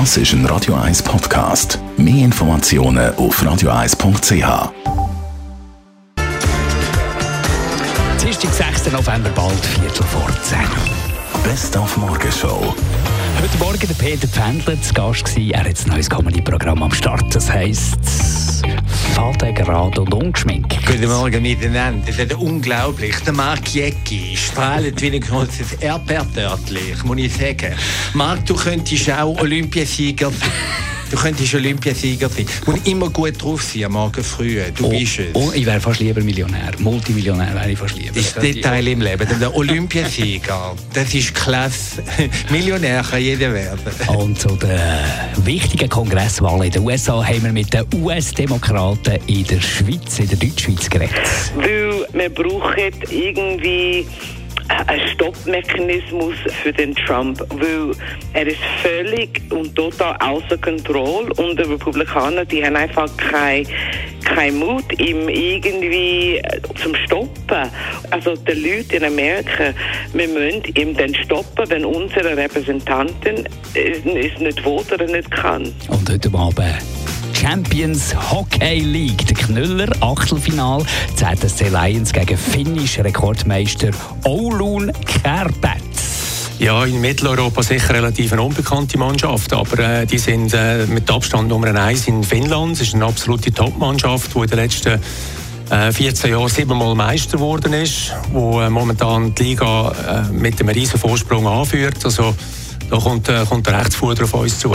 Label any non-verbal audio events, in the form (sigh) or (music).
Das ist ein Radio 1 Podcast. Mehr Informationen auf radio1.ch. Dienstag, 6. November, bald Viertel vor 10. Best auf Morgenshow. Heute Morgen der Peter Pfändler zu Gast gewesen. Er hat ein neues Comedy-Programm am Start. Das heisst Faden gerade und ungeschminkt. Guten Morgen miteinander. Das ist unglaublich. Der Marc Jäcki strahlt wie ein großes Erdbeertörtchen, muss ich sagen. Marc, du könntest auch Olympiasieger sein. Du könntest Olympiasieger sein. Und immer gut drauf sein am Morgen früh. Du Oh, bist es. oh, ich wäre fast lieber Millionär. Multimillionär wäre ich fast lieber. Das ist Detail im Leben. Denn der Olympiasieger, (laughs) das ist klasse. Millionär kann jeder werden. Und zu den wichtigen Kongresswahlen in den USA haben wir mit den US-Demokraten in der Schweiz, in der Deutschschweiz geredet. Weil wir brauchen irgendwie einen Stoppmechanismus für den Trump, weil er ist völlig und total außer Kontrolle und die Republikaner, die haben einfach keinen kein Mut, ihm irgendwie äh, zum Stoppen. Also die Leute in Amerika, wir müssen ihm dann stoppen, wenn unsere Repräsentanten es nicht will oder nicht kann. Und heute Abend Champions Hockey League. Der Knüller, Achtelfinal. ZSC Lions gegen finnisch Rekordmeister Oulun Kärpät. Ja, in Mitteleuropa sicher relativ eine unbekannte Mannschaft, aber äh, die sind äh, mit Abstand Nummer eins in Finnland. Es ist eine absolute Top-Mannschaft, die in den letzten äh, 14 Jahren siebenmal Meister geworden ist, wo äh, momentan die Liga äh, mit einem riesen Vorsprung anführt. Also da kommt, äh, kommt der Rechtsfuder auf uns zu.